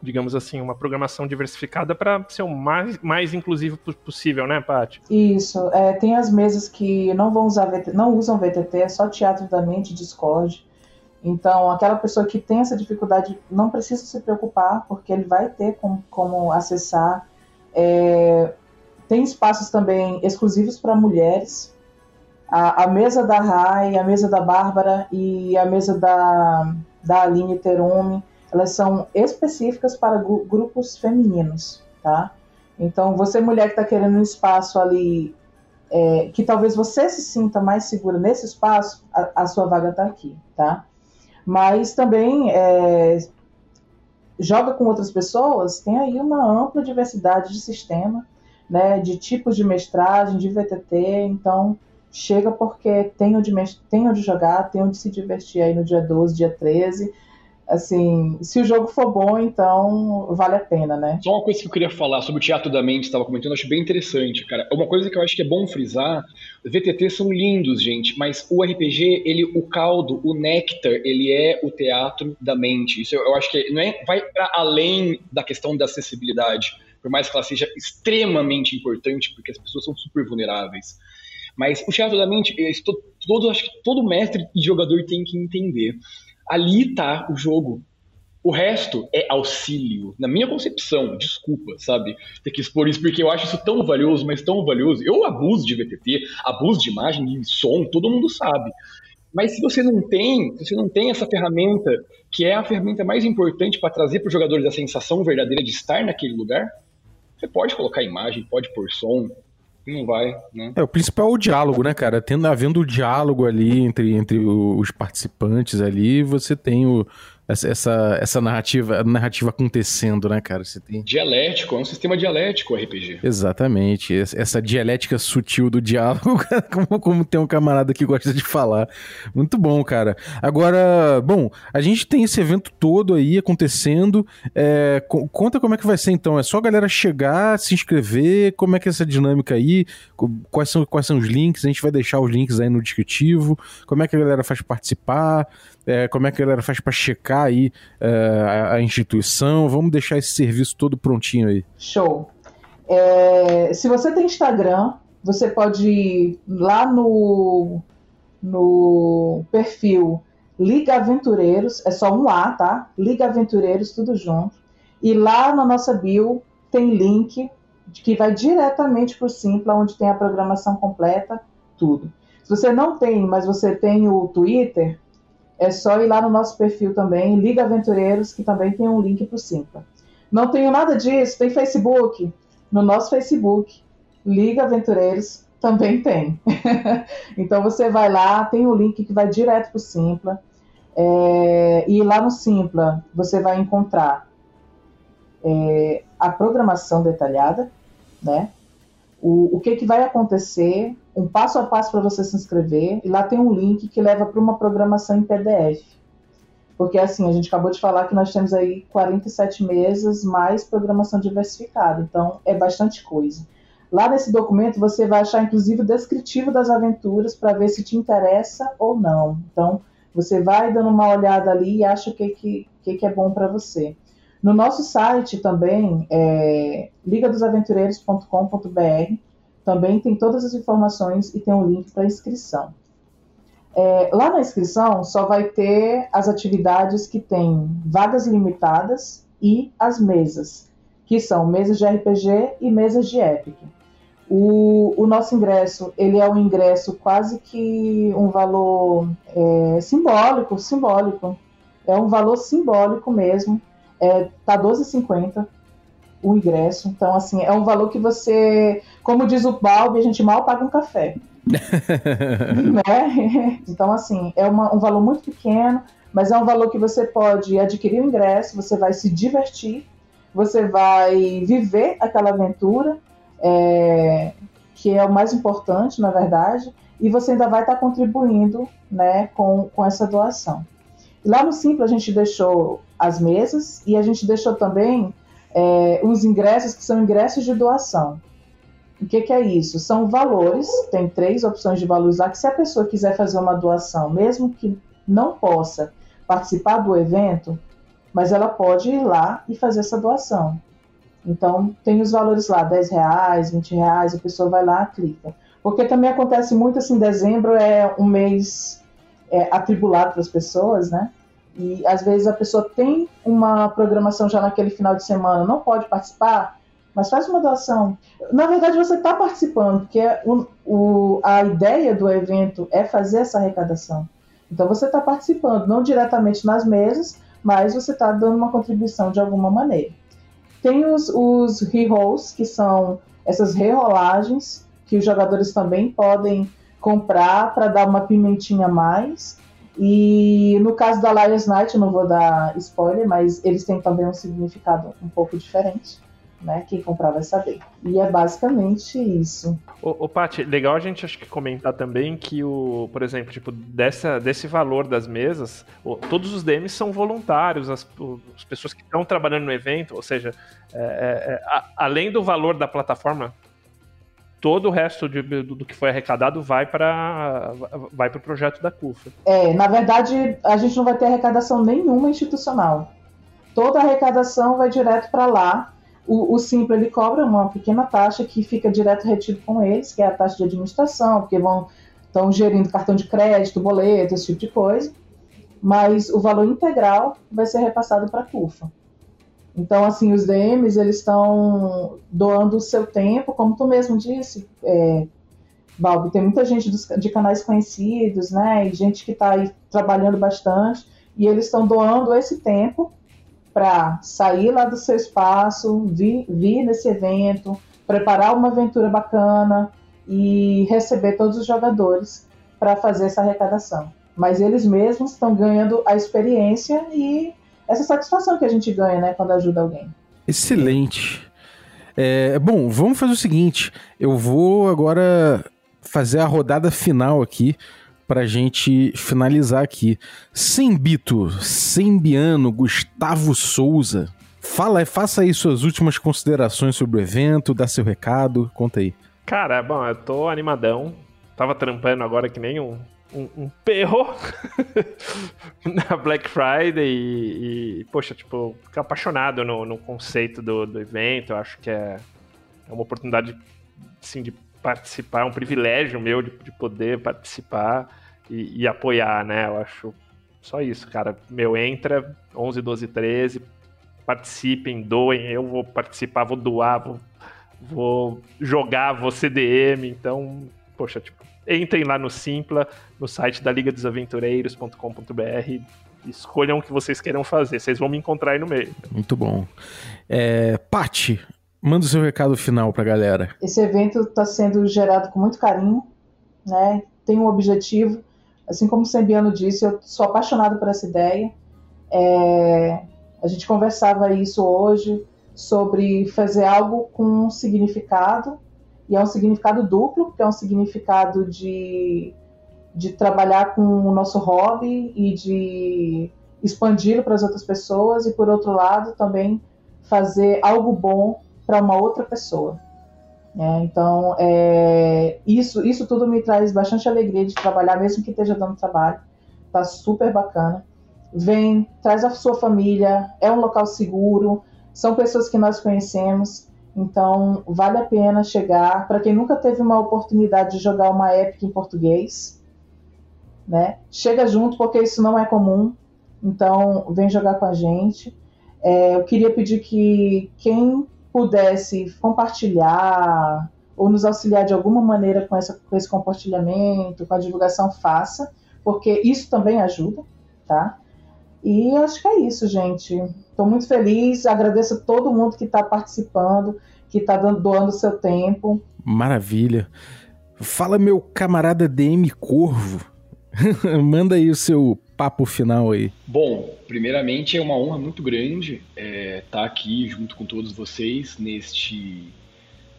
digamos assim, uma programação diversificada para ser o mais, mais inclusivo possível, né, Paty? Isso. É, tem as mesas que não vão usar VT, não usam VTT, é só teatro da mente, Discord. Então, aquela pessoa que tem essa dificuldade não precisa se preocupar, porque ele vai ter como, acessar. É, tem espaços também exclusivos para mulheres. A, a, mesa da Rai, a mesa da Bárbara e a mesa da, da Aline Terumi, elas são específicas para grupos femininos, tá? Então, você mulher que está querendo um espaço ali, é, que talvez você se sinta mais segura nesse espaço, a, a sua vaga está aqui, tá? Mas também é, joga com outras pessoas, tem aí uma ampla diversidade de sistema, né, de tipos de mestragem, de VTT, então chega porque tem onde, tem onde jogar, tem onde se divertir aí no dia 12, dia 13 assim, se o jogo for bom, então vale a pena, né? Só uma coisa que eu queria falar sobre o Teatro da Mente, estava comentando, eu acho bem interessante, cara. Uma coisa que eu acho que é bom frisar, VTT são lindos, gente, mas o RPG, ele, o caldo, o néctar, ele é o teatro da mente. Isso eu, eu acho que não é, vai para além da questão da acessibilidade, por mais que ela seja extremamente importante, porque as pessoas são super vulneráveis. Mas o teatro da mente, todo, acho que todo mestre e jogador tem que entender Ali está o jogo. O resto é auxílio. Na minha concepção, desculpa, sabe? Ter que expor isso, porque eu acho isso tão valioso, mas tão valioso. Eu abuso de VTT, abuso de imagem e som, todo mundo sabe. Mas se você não tem, se você não tem essa ferramenta, que é a ferramenta mais importante para trazer para os jogadores a sensação verdadeira de estar naquele lugar, você pode colocar imagem, pode pôr som, não vai, né? É, o principal é o diálogo, né, cara? Tendo, havendo o diálogo ali entre, entre os participantes ali, você tem o, essa, essa, essa narrativa, narrativa acontecendo, né, cara? Você tem... Dialético, é um sistema dialético o RPG. Exatamente. Essa dialética sutil do diálogo, como, como tem um camarada que gosta de falar. Muito bom, cara. Agora, bom, a gente tem esse evento todo aí acontecendo. É, conta como é que vai ser então. É só a galera chegar, se inscrever, como é que é essa dinâmica aí, quais são, quais são os links, a gente vai deixar os links aí no descritivo, como é que a galera faz participar é, como é que a galera faz para checar aí é, a, a, instituição. Vamos deixar esse serviço todo prontinho aí. Show. É, se você tem Instagram, você pode ir lá no, no perfil Liga Aventureiros, é só um A, tá? Liga Aventureiros, tudo junto. E lá na nossa bio tem link que vai diretamente para o Simpla, onde tem a programação completa, tudo. Se você não tem, mas você tem o Twitter, é só ir lá no nosso perfil também, Liga Aventureiros, que também tem um link para o Simpla. Não tenho nada disso, tem Facebook. No nosso Facebook, Liga Aventureiros, também tem. então você vai lá, tem o um link que vai direto para o Simpla. É, e lá no Simpla você vai encontrar é, a programação detalhada, né? O, o que, que vai acontecer um passo a passo para você se inscrever, e lá tem um link que leva para uma programação em PDF. Porque assim, a gente acabou de falar que nós temos aí 47 mesas mais programação diversificada, então é bastante coisa. Lá nesse documento você vai achar inclusive o descritivo das aventuras para ver se te interessa ou não. Então você vai dando uma olhada ali e acha o que, que, que, que é bom para você. No nosso site também, é ligadosaventureiros.com.br, também tem todas as informações e tem um link para inscrição. É, lá na inscrição só vai ter as atividades que têm vagas limitadas e as mesas, que são mesas de RPG e mesas de Epic. O, o nosso ingresso, ele é um ingresso quase que um valor é, simbólico, simbólico. É um valor simbólico mesmo. É, tá 12,50 o ingresso. Então, assim, é um valor que você, como diz o Balbi, a gente mal paga um café. né? Então, assim, é uma, um valor muito pequeno, mas é um valor que você pode adquirir o ingresso, você vai se divertir, você vai viver aquela aventura, é, que é o mais importante, na verdade, e você ainda vai estar contribuindo né, com, com essa doação. Lá no Simples a gente deixou as mesas e a gente deixou também é, os ingressos que são ingressos de doação. O que, que, é isso? São valores, tem três opções de valores lá, que se a pessoa quiser fazer uma doação, mesmo que não possa participar do evento, mas ela pode ir lá e fazer essa doação. Então, tem os valores lá, 10 reais, 20 reais, a pessoa vai lá, clica. Porque também acontece muito assim, dezembro é um mês é, atribulado para as pessoas, né? E às vezes a pessoa tem uma programação já naquele final de semana, não pode participar, mas faz uma doação. Na verdade, você está participando, porque o, o, a ideia do evento é fazer essa arrecadação. Então você está participando, não diretamente nas mesas, mas você está dando uma contribuição de alguma maneira. Tem os, os rerolls, que são essas rerolagens que os jogadores também podem comprar para dar uma pimentinha a mais. E no caso da Lions Night, não vou dar spoiler, mas eles têm também um significado um pouco diferente. né? Quem comprar vai saber. E é basicamente isso. Ô, ô Paty, legal a gente acho que comentar também que o, por exemplo, tipo, dessa, desse valor das mesas, o, todos os DMs são voluntários, as, o, as pessoas que estão trabalhando no evento, ou seja, é, é, é a, além do valor da plataforma, todo o resto de, do, do, que foi arrecadado vai para vai o pro projeto da CUFA. É, na verdade, a gente não vai ter arrecadação nenhuma institucional. Toda a arrecadação vai direto para lá. O, o Simples ele cobra uma pequena taxa que fica direto retido com eles, que é a taxa de administração, porque vão estão gerindo cartão de crédito, boleto, esse tipo de coisa. Mas o valor integral vai ser repassado para a CUFA. Então, assim, os DMs, eles estão doando o seu tempo, como tu mesmo disse, é, Balbi, tem muita gente dos, de canais conhecidos, né, e gente que está aí trabalhando bastante, e eles estão doando esse tempo para sair lá do seu espaço, vir, vir nesse evento, preparar uma aventura bacana e receber todos os jogadores para fazer essa arrecadação. Mas eles mesmos estão ganhando a experiência e essa satisfação que a gente ganha, né, quando ajuda alguém. Excelente. É, bom, vamos fazer o seguinte: eu vou agora fazer a rodada final aqui pra gente finalizar aqui. Sembito, Sembiano, Gustavo Souza. Fala, faça aí suas últimas considerações sobre o evento, dá seu recado, conta aí. Cara, bom, eu tô animadão. Tava trampando agora que nem um um, um perro na Black Friday e, e, poxa, tipo, fico apaixonado no, no conceito do, do evento. Eu acho que é, é uma oportunidade, assim, de participar, é um privilégio meu de, de poder participar e, e, apoiar, né? Eu acho só isso, cara. Meu, entra 11, 12, 13, participem, doem, eu vou participar, vou doar, vou, vou jogar, vou CDM, então, poxa, tipo, entrem lá no Simpla, no site da Liga dos Aventureiros.com.br escolham o que vocês queiram fazer. Vocês vão me encontrar aí no meio. Muito bom. É, Pati, manda o seu recado final pra galera. Esse evento está sendo gerado com muito carinho, né? Tem um objetivo. Assim como o Sembiano disse, eu sou apaixonado por essa ideia. É, a gente conversava isso hoje sobre fazer algo com significado e é um significado duplo, que é um significado de, de trabalhar com o nosso hobby e de expandi-lo para as outras pessoas, e por outro lado também fazer algo bom para uma outra pessoa. É, então, é, isso, isso tudo me traz bastante alegria de trabalhar, mesmo que esteja dando trabalho. Tá super bacana. Vem, traz a sua família, é um local seguro, são pessoas que nós conhecemos. Então, vale a pena chegar. Para quem nunca teve uma oportunidade de jogar uma Epic em português, né? Chega junto, porque isso não é comum. Então, vem jogar com a gente. É, eu queria pedir que quem pudesse compartilhar ou nos auxiliar de alguma maneira com, essa, com esse compartilhamento, com a divulgação, faça, porque isso também ajuda, tá? E acho que é isso, gente. Estou muito feliz, agradeço a todo mundo que está participando, que está doando seu tempo. Maravilha. Fala, meu camarada DM Corvo. Manda aí o seu papo final aí. Bom, primeiramente é uma honra muito grande estar é, tá aqui junto com todos vocês neste,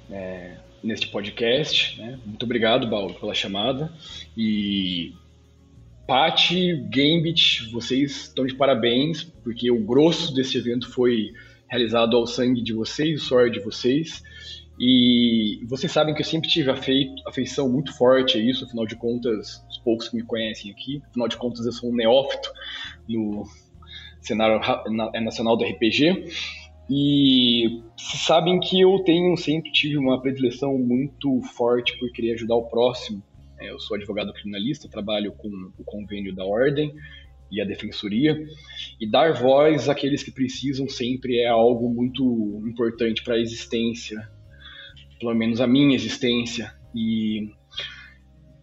é, neste podcast. Né? Muito obrigado, Paulo, pela chamada. E Pati, Gambit, vocês estão de parabéns, porque o grosso desse evento foi realizado ao sangue de vocês, o suor de vocês. E vocês sabem que eu sempre tive afeição muito forte a isso, afinal de contas, os poucos que me conhecem aqui, afinal de contas eu sou um neófito no cenário é nacional do RPG. E sabem que eu tenho sempre tive uma predileção muito forte por querer ajudar o próximo. É, eu sou advogado criminalista, trabalho com o convênio da ordem e a defensoria. E dar voz àqueles que precisam sempre é algo muito importante para a existência, pelo menos a minha existência. E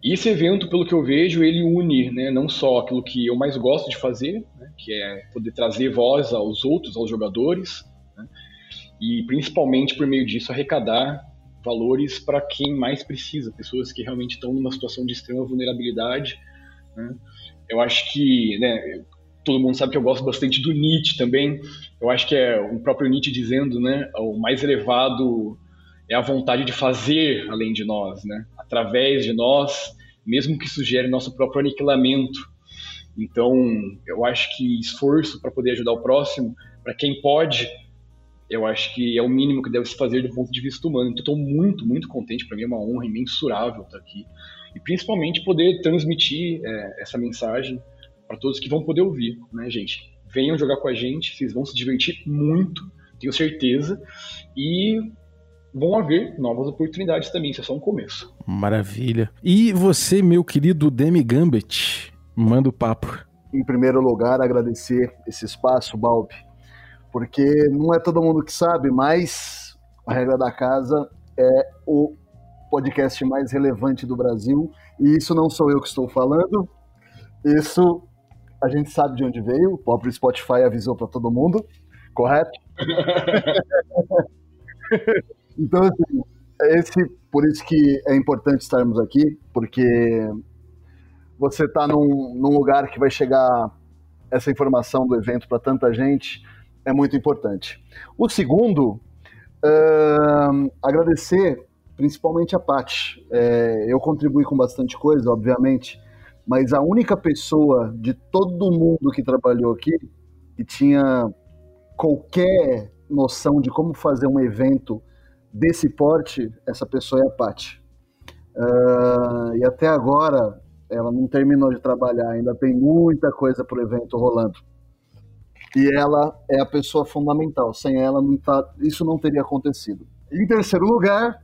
esse evento, pelo que eu vejo, ele une né, não só aquilo que eu mais gosto de fazer, né, que é poder trazer voz aos outros, aos jogadores, né, e principalmente por meio disso arrecadar valores para quem mais precisa, pessoas que realmente estão numa situação de extrema vulnerabilidade. Né? Eu acho que né, todo mundo sabe que eu gosto bastante do Nietzsche também. Eu acho que é o próprio Nietzsche dizendo, né? O mais elevado é a vontade de fazer além de nós, né? Através de nós, mesmo que sugere nosso próprio aniquilamento. Então, eu acho que esforço para poder ajudar o próximo, para quem pode, eu acho que é o mínimo que deve se fazer do ponto de vista humano. Então, estou muito, muito contente. Para mim é uma honra imensurável estar aqui. E principalmente poder transmitir é, essa mensagem para todos que vão poder ouvir, né, gente? Venham jogar com a gente, vocês vão se divertir muito, tenho certeza. E vão haver novas oportunidades também, isso é só um começo. Maravilha. E você, meu querido Demi Gambit, manda o papo. Em primeiro lugar, agradecer esse espaço, Balbi, porque não é todo mundo que sabe, mas a regra da casa é o podcast mais relevante do Brasil, e isso não sou eu que estou falando, isso a gente sabe de onde veio, o próprio Spotify avisou para todo mundo, correto? então, assim, esse, por isso que é importante estarmos aqui, porque você está num, num lugar que vai chegar essa informação do evento para tanta gente, é muito importante. O segundo, uh, agradecer principalmente a Paty. É, eu contribuí com bastante coisa, obviamente, mas a única pessoa de todo mundo que trabalhou aqui que tinha qualquer noção de como fazer um evento desse porte, essa pessoa é a Paty. Uh, e até agora ela não terminou de trabalhar, ainda tem muita coisa para o evento rolando. E ela é a pessoa fundamental. Sem ela, não tá, isso não teria acontecido. Em terceiro lugar,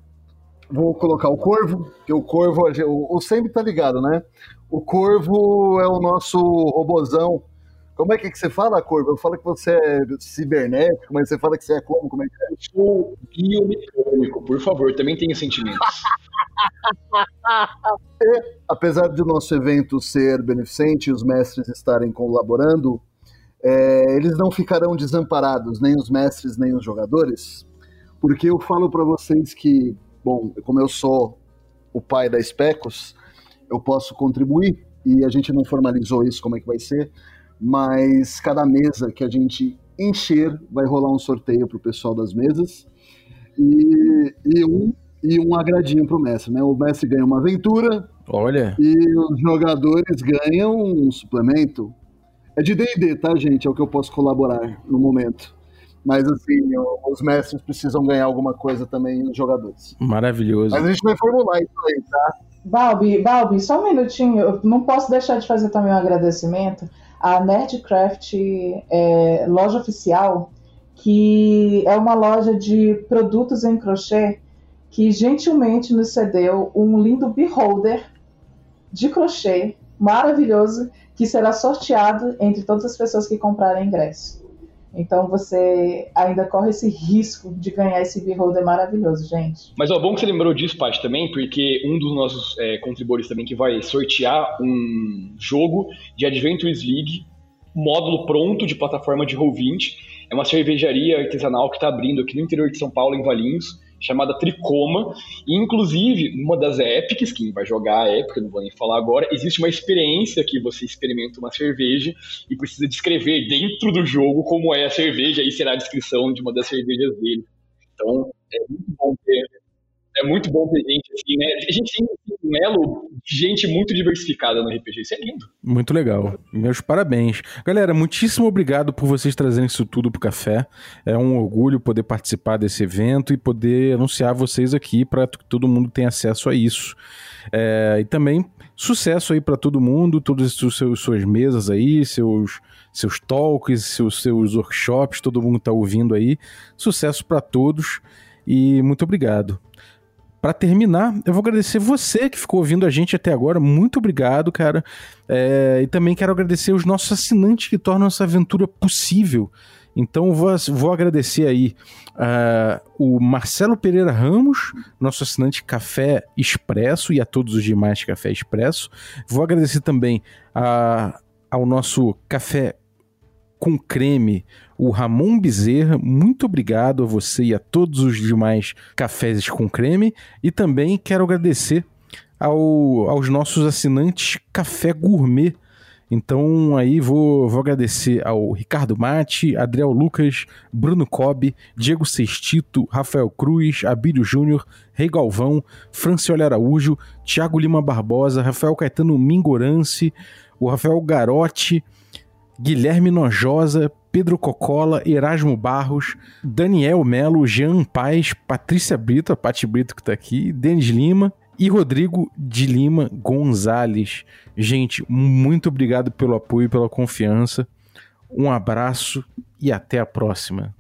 vou colocar o Corvo, que o Corvo, o, o sempre tá ligado, né? O Corvo é o nosso robozão. Como é que, que você fala, Corvo? Eu falo que você é cibernético, mas você fala que você é como? Como é que é? Eu sou biomecânico, por favor, também tenha sentimentos. e, apesar do nosso evento ser beneficente e os mestres estarem colaborando, é, eles não ficarão desamparados, nem os mestres, nem os jogadores, porque eu falo para vocês que bom, como eu sou o pai da Specos, eu posso contribuir e a gente não formalizou isso como é que vai ser, mas cada mesa que a gente encher vai rolar um sorteio para o pessoal das mesas e, e um e um agradinho para o mestre, né? O mestre ganha uma aventura. Olha. E os jogadores ganham um suplemento. É de D&D, tá, gente? É o que eu posso colaborar no momento. Mas assim, os mestres precisam ganhar alguma coisa também os jogadores. Maravilhoso. Mas a gente vai formular isso aí, tá? Balbi, Balbi, só um minutinho. Eu não posso deixar de fazer também um agradecimento à Nerdcraft é, loja oficial, que é uma loja de produtos em crochê que gentilmente nos cedeu um lindo beholder de crochê maravilhoso que será sorteado entre todas as pessoas que comprarem ingresso. Então você ainda corre esse risco de ganhar esse beholder maravilhoso, gente. Mas é bom que você lembrou disso, Paty, também, porque um dos nossos é, contribuidores também que vai sortear um jogo de Adventures League, módulo pronto de plataforma de Roll20. É uma cervejaria artesanal que está abrindo aqui no interior de São Paulo, em Valinhos chamada Tricoma. E, inclusive, numa das épicas, quem vai jogar a épica, não vou nem falar agora, existe uma experiência que você experimenta uma cerveja e precisa descrever dentro do jogo como é a cerveja, aí será a descrição de uma das cervejas dele. Então, é muito bom ter é muito bom ter gente assim, né? A gente tem um elo de gente muito diversificada no RPG. Isso é lindo. Muito legal. Meus parabéns. Galera, muitíssimo obrigado por vocês trazerem isso tudo pro café. É um orgulho poder participar desse evento e poder anunciar vocês aqui para que todo mundo tenha acesso a isso. É, e também sucesso aí para todo mundo, todas as suas, mesas aí, seus seus talks, seus, seus workshops, todo mundo tá ouvindo aí. Sucesso para todos e muito obrigado. Para terminar, eu vou agradecer você que ficou ouvindo a gente até agora. Muito obrigado, cara. É, e também quero agradecer os nossos assinantes que tornam essa aventura possível. Então vou, vou agradecer aí uh, o Marcelo Pereira Ramos, nosso assinante Café Expresso, e a todos os demais Café Expresso. Vou agradecer também uh, ao nosso Café com creme, o Ramon Bezerra. Muito obrigado a você e a todos os demais cafés com creme. E também quero agradecer ao, aos nossos assinantes Café Gourmet. Então aí vou, vou agradecer ao Ricardo Mate, Adriel Lucas, Bruno Cobb, Diego Sextito, Rafael Cruz, Abílio Júnior, Rei Galvão, Francioli Araújo, Thiago Lima Barbosa, Rafael Caetano Mingorance, o Rafael Garotti, Guilherme Nojosa, Pedro Cocola, Erasmo Barros, Daniel Melo, Jean Paz, Patrícia Brito, a Pati Brito que tá aqui, Denis Lima e Rodrigo de Lima Gonzalez. Gente, muito obrigado pelo apoio e pela confiança. Um abraço e até a próxima.